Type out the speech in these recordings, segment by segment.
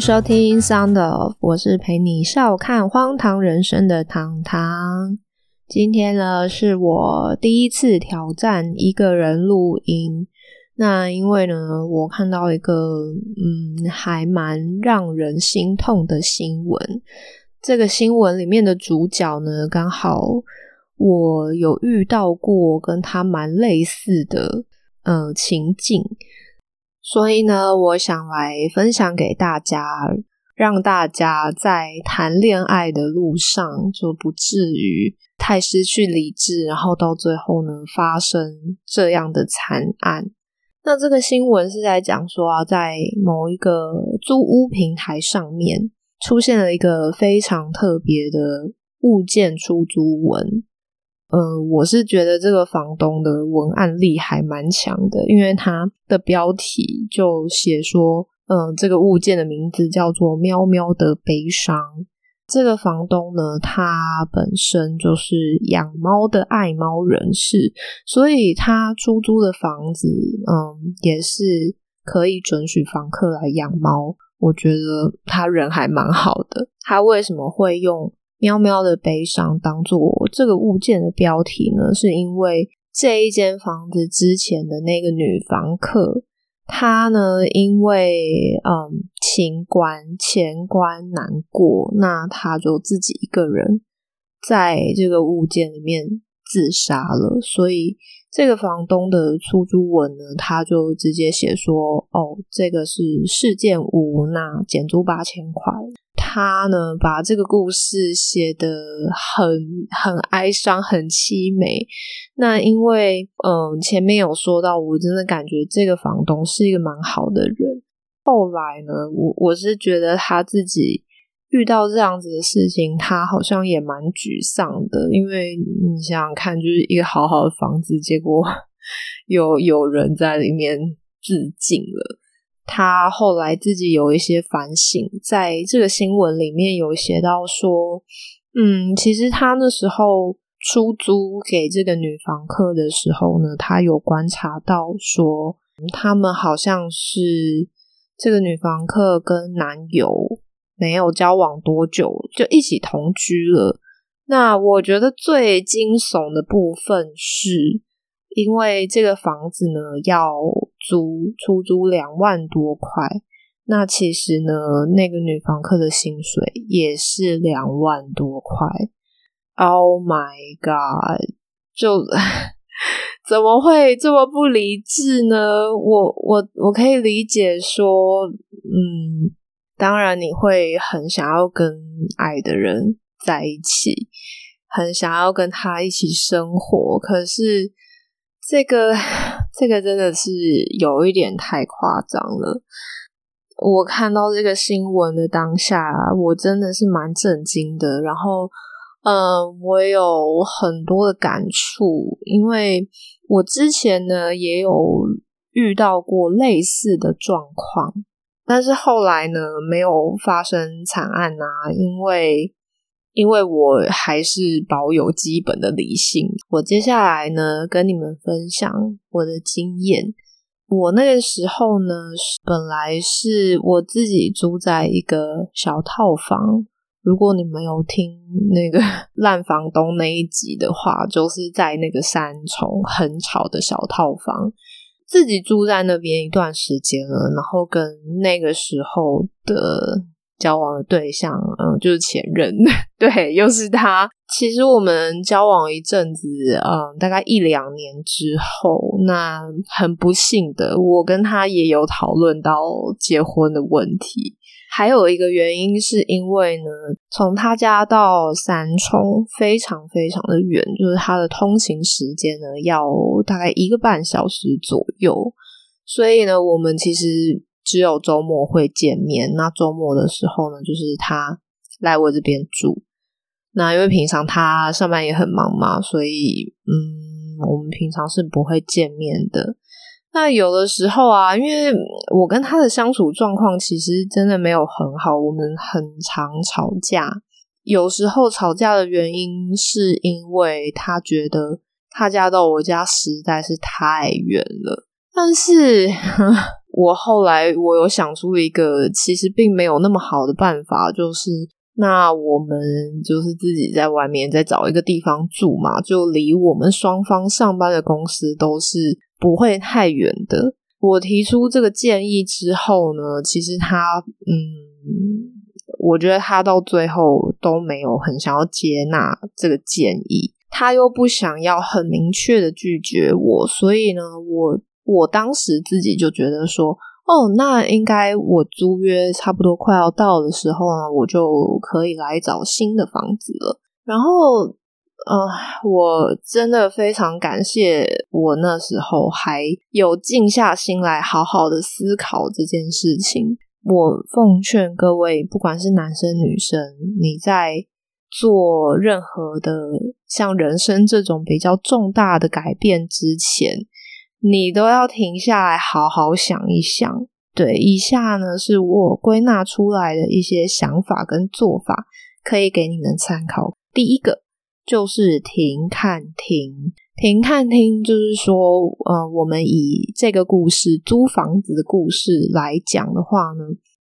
收听《Sound of》，我是陪你笑看荒唐人生的糖糖。今天呢，是我第一次挑战一个人录音。那因为呢，我看到一个嗯，还蛮让人心痛的新闻。这个新闻里面的主角呢，刚好我有遇到过跟他蛮类似的呃情境。所以呢，我想来分享给大家，让大家在谈恋爱的路上就不至于太失去理智，然后到最后呢发生这样的惨案。那这个新闻是在讲说啊，在某一个租屋平台上面出现了一个非常特别的物件出租文。嗯，我是觉得这个房东的文案力还蛮强的，因为他的标题就写说，嗯，这个物件的名字叫做“喵喵的悲伤”。这个房东呢，他本身就是养猫的爱猫人士，所以他出租的房子，嗯，也是可以准许房客来养猫。我觉得他人还蛮好的。他为什么会用？喵喵的悲伤当做这个物件的标题呢，是因为这一间房子之前的那个女房客，她呢因为嗯情关钱关难过，那她就自己一个人在这个物件里面自杀了。所以这个房东的出租文呢，他就直接写说：“哦，这个是事件五，那减租八千块。”他呢，把这个故事写得很很哀伤，很凄美。那因为，嗯，前面有说到，我真的感觉这个房东是一个蛮好的人。后来呢，我我是觉得他自己遇到这样子的事情，他好像也蛮沮丧的。因为你想想看，就是一个好好的房子，结果有有人在里面自尽了。他后来自己有一些反省，在这个新闻里面有写到说，嗯，其实他那时候出租给这个女房客的时候呢，他有观察到说，他们好像是这个女房客跟男友没有交往多久就一起同居了。那我觉得最惊悚的部分是。因为这个房子呢要租出租两万多块，那其实呢那个女房客的薪水也是两万多块。Oh my god！就 怎么会这么不理智呢？我我我可以理解说，嗯，当然你会很想要跟爱的人在一起，很想要跟他一起生活，可是。这个这个真的是有一点太夸张了。我看到这个新闻的当下，我真的是蛮震惊的。然后，嗯，我有很多的感触，因为我之前呢也有遇到过类似的状况，但是后来呢没有发生惨案啊，因为。因为我还是保有基本的理性，我接下来呢跟你们分享我的经验。我那个时候呢，本来是我自己租在一个小套房。如果你们有听那个 烂房东那一集的话，就是在那个三重很吵的小套房，自己住在那边一段时间了，然后跟那个时候的。交往的对象，嗯，就是前任，对，又是他。其实我们交往一阵子，嗯，大概一两年之后，那很不幸的，我跟他也有讨论到结婚的问题。还有一个原因是因为呢，从他家到三重非常非常的远，就是他的通勤时间呢要大概一个半小时左右，所以呢，我们其实。只有周末会见面，那周末的时候呢，就是他来我这边住。那因为平常他上班也很忙嘛，所以嗯，我们平常是不会见面的。那有的时候啊，因为我跟他的相处状况其实真的没有很好，我们很常吵架。有时候吵架的原因是因为他觉得他家到我家实在是太远了。但是我后来我有想出一个其实并没有那么好的办法，就是那我们就是自己在外面再找一个地方住嘛，就离我们双方上班的公司都是不会太远的。我提出这个建议之后呢，其实他嗯，我觉得他到最后都没有很想要接纳这个建议，他又不想要很明确的拒绝我，所以呢，我。我当时自己就觉得说，哦，那应该我租约差不多快要到的时候呢，我就可以来找新的房子了。然后，呃，我真的非常感谢我那时候还有静下心来好好的思考这件事情。我奉劝各位，不管是男生女生，你在做任何的像人生这种比较重大的改变之前。你都要停下来，好好想一想。对，以下呢是我归纳出来的一些想法跟做法，可以给你们参考。第一个就是停看听，停看听就是说，呃，我们以这个故事租房子的故事来讲的话呢，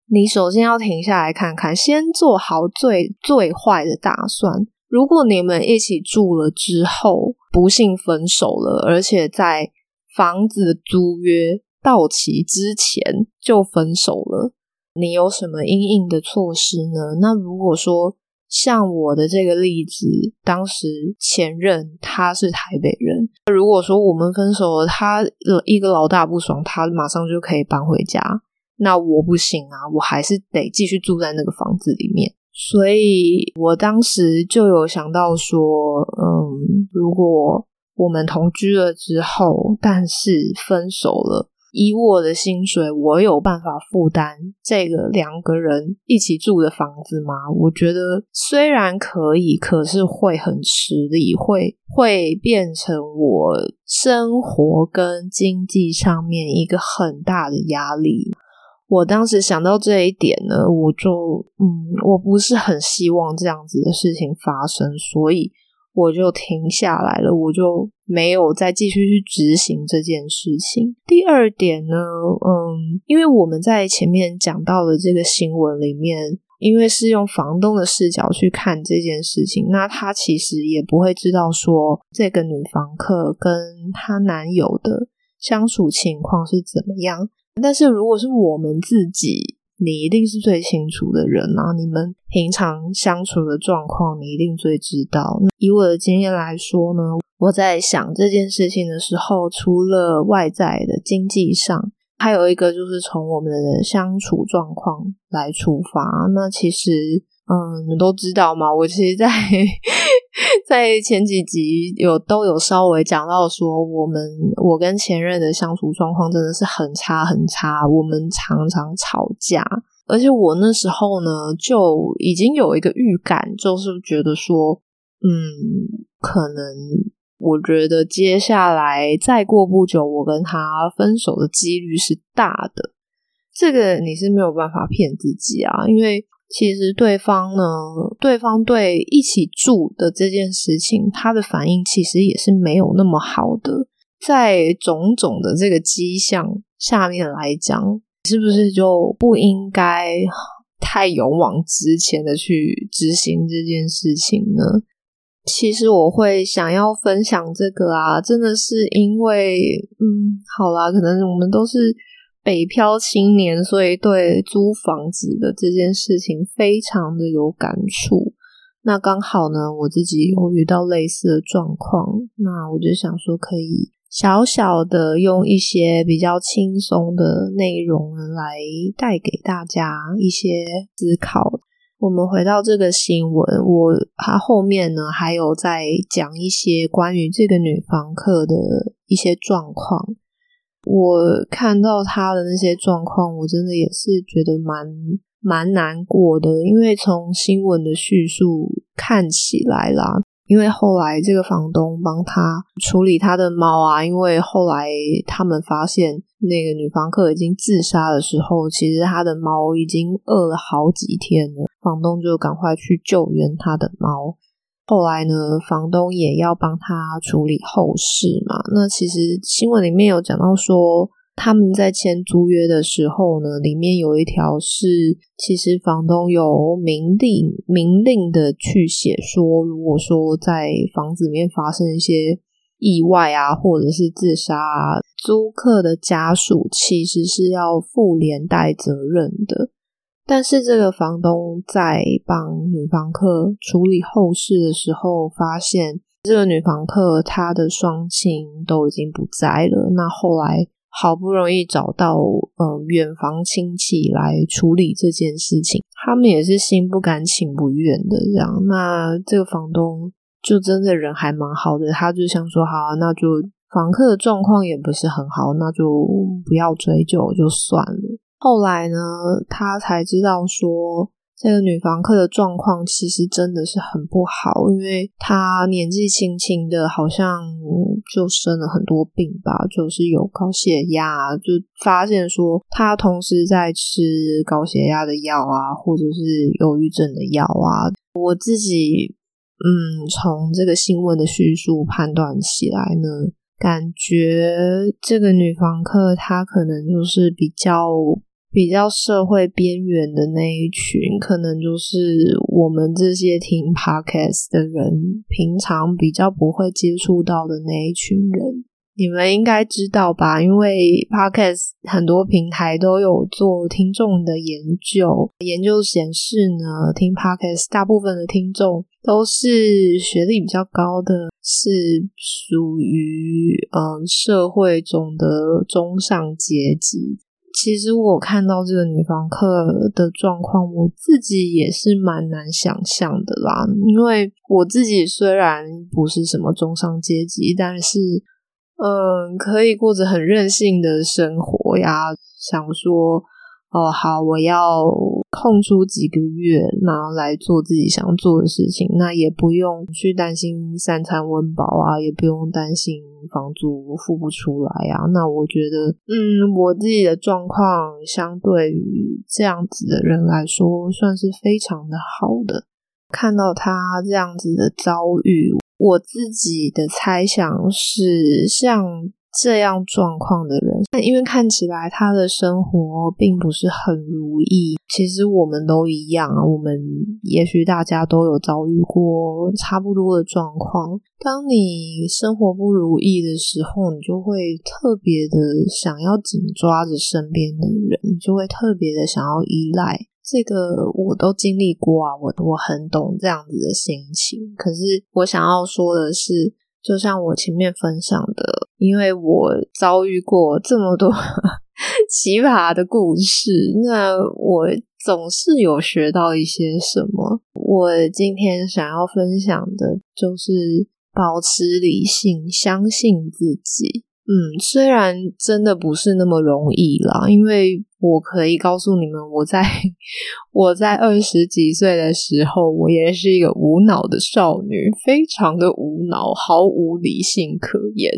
你首先要停下来看看，先做好最最坏的打算。如果你们一起住了之后，不幸分手了，而且在房子租约到期之前就分手了，你有什么应应的措施呢？那如果说像我的这个例子，当时前任他是台北人，如果说我们分手了，他一个老大不爽，他马上就可以搬回家，那我不行啊，我还是得继续住在那个房子里面。所以我当时就有想到说，嗯，如果。我们同居了之后，但是分手了。以我的薪水，我有办法负担这个两个人一起住的房子吗？我觉得虽然可以，可是会很吃力，会会变成我生活跟经济上面一个很大的压力。我当时想到这一点呢，我就嗯，我不是很希望这样子的事情发生，所以。我就停下来了，我就没有再继续去执行这件事情。第二点呢，嗯，因为我们在前面讲到的这个新闻里面，因为是用房东的视角去看这件事情，那他其实也不会知道说这个女房客跟她男友的相处情况是怎么样。但是如果是我们自己，你一定是最清楚的人啊！你们平常相处的状况，你一定最知道。以我的经验来说呢，我在想这件事情的时候，除了外在的经济上，还有一个就是从我们的相处状况来出发。那其实，嗯，你们都知道嘛。我其实，在 在前几集有都有稍微讲到说，我们我跟前任的相处状况真的是很差很差，我们常常吵架，而且我那时候呢就已经有一个预感，就是觉得说，嗯，可能我觉得接下来再过不久，我跟他分手的几率是大的。这个你是没有办法骗自己啊，因为。其实对方呢，对方对一起住的这件事情，他的反应其实也是没有那么好的。在种种的这个迹象下面来讲，是不是就不应该 太勇往直前的去执行这件事情呢？其实我会想要分享这个啊，真的是因为，嗯，好啦，可能我们都是。北漂青年，所以对租房子的这件事情非常的有感触。那刚好呢，我自己有遇到类似的状况，那我就想说，可以小小的用一些比较轻松的内容来带给大家一些思考。我们回到这个新闻，我它后面呢还有在讲一些关于这个女房客的一些状况。我看到他的那些状况，我真的也是觉得蛮蛮难过的。因为从新闻的叙述看起来啦，因为后来这个房东帮他处理他的猫啊，因为后来他们发现那个女房客已经自杀的时候，其实他的猫已经饿了好几天了，房东就赶快去救援他的猫。后来呢，房东也要帮他处理后事嘛。那其实新闻里面有讲到说，他们在签租约的时候呢，里面有一条是，其实房东有明令明令的去写说，如果说在房子里面发生一些意外啊，或者是自杀，啊，租客的家属其实是要负连带责任的。但是这个房东在帮女房客处理后事的时候，发现这个女房客她的双亲都已经不在了。那后来。好不容易找到嗯远房亲戚来处理这件事情，他们也是心不甘情不愿的这样。那这个房东就真的人还蛮好的，他就想说好，那就房客的状况也不是很好，那就不要追究就算了。后来呢，他才知道说。这个女房客的状况其实真的是很不好，因为她年纪轻轻的，好像就生了很多病吧，就是有高血压，就发现说她同时在吃高血压的药啊，或者是忧郁症的药啊。我自己嗯，从这个新闻的叙述判断起来呢，感觉这个女房客她可能就是比较。比较社会边缘的那一群，可能就是我们这些听 podcast 的人，平常比较不会接触到的那一群人。你们应该知道吧？因为 podcast 很多平台都有做听众的研究，研究显示呢，听 podcast 大部分的听众都是学历比较高的，是属于嗯社会中的中上阶级。其实我看到这个女房客的状况，我自己也是蛮难想象的啦。因为我自己虽然不是什么中上阶级，但是嗯，可以过着很任性的生活呀。想说。哦，好，我要空出几个月，然后来做自己想做的事情，那也不用去担心三餐温饱啊，也不用担心房租付不出来啊。那我觉得，嗯，我自己的状况相对于这样子的人来说，算是非常的好的。看到他这样子的遭遇，我自己的猜想是像。这样状况的人，那因为看起来他的生活并不是很如意。其实我们都一样啊，我们也许大家都有遭遇过差不多的状况。当你生活不如意的时候，你就会特别的想要紧抓着身边的人，你就会特别的想要依赖。这个我都经历过啊，我我很懂这样子的心情。可是我想要说的是。就像我前面分享的，因为我遭遇过这么多 奇葩的故事，那我总是有学到一些什么。我今天想要分享的就是保持理性，相信自己。嗯，虽然真的不是那么容易啦，因为我可以告诉你们，我在我在二十几岁的时候，我也是一个无脑的少女，非常的无脑，毫无理性可言。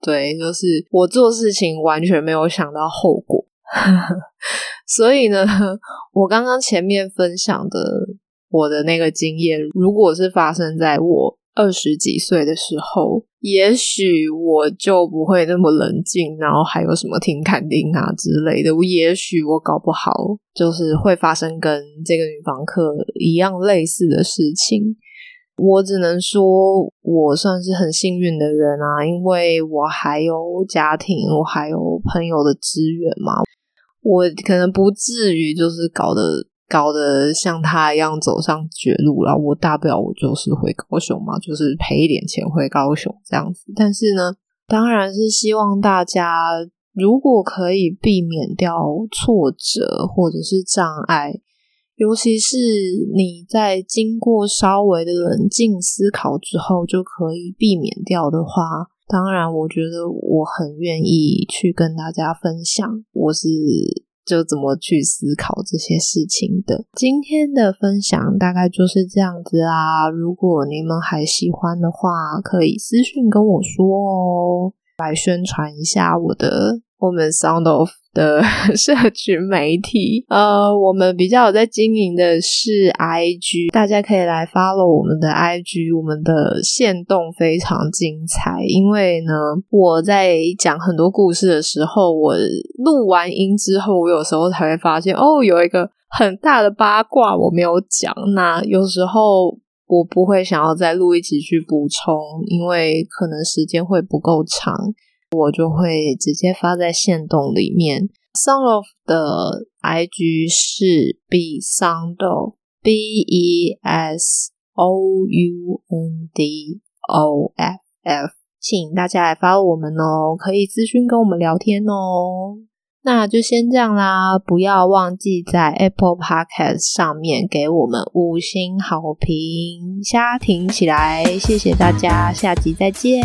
对，就是我做事情完全没有想到后果。所以呢，我刚刚前面分享的我的那个经验，如果是发生在我。二十几岁的时候，也许我就不会那么冷静，然后还有什么听肯定啊之类的。我也许我搞不好就是会发生跟这个女房客一样类似的事情。我只能说，我算是很幸运的人啊，因为我还有家庭，我还有朋友的资源嘛，我可能不至于就是搞得。搞得像他一样走上绝路了，我大不了我就是回高雄嘛，就是赔一点钱回高雄这样子。但是呢，当然是希望大家如果可以避免掉挫折或者是障碍，尤其是你在经过稍微的冷静思考之后就可以避免掉的话，当然我觉得我很愿意去跟大家分享，我是。就怎么去思考这些事情的。今天的分享大概就是这样子啦。如果你们还喜欢的话，可以私信跟我说哦，来宣传一下我的我们 Sound of 的 社群媒体。呃，我们比较有在经营的是 IG，大家可以来 follow 我们的 IG，我们的线动非常精彩。因为呢，我在讲很多故事的时候，我录完音之后，我有时候才会发现，哦，有一个很大的八卦我没有讲。那有时候。我不会想要再录一集去补充，因为可能时间会不够长，我就会直接发在线动里面。Sound of 的 IG 是 B Sound B E S O U N D O F F，请大家来发我们哦，可以咨询跟我们聊天哦。那就先这样啦，不要忘记在 Apple Podcast 上面给我们五星好评，瞎停起来！谢谢大家，下集再见。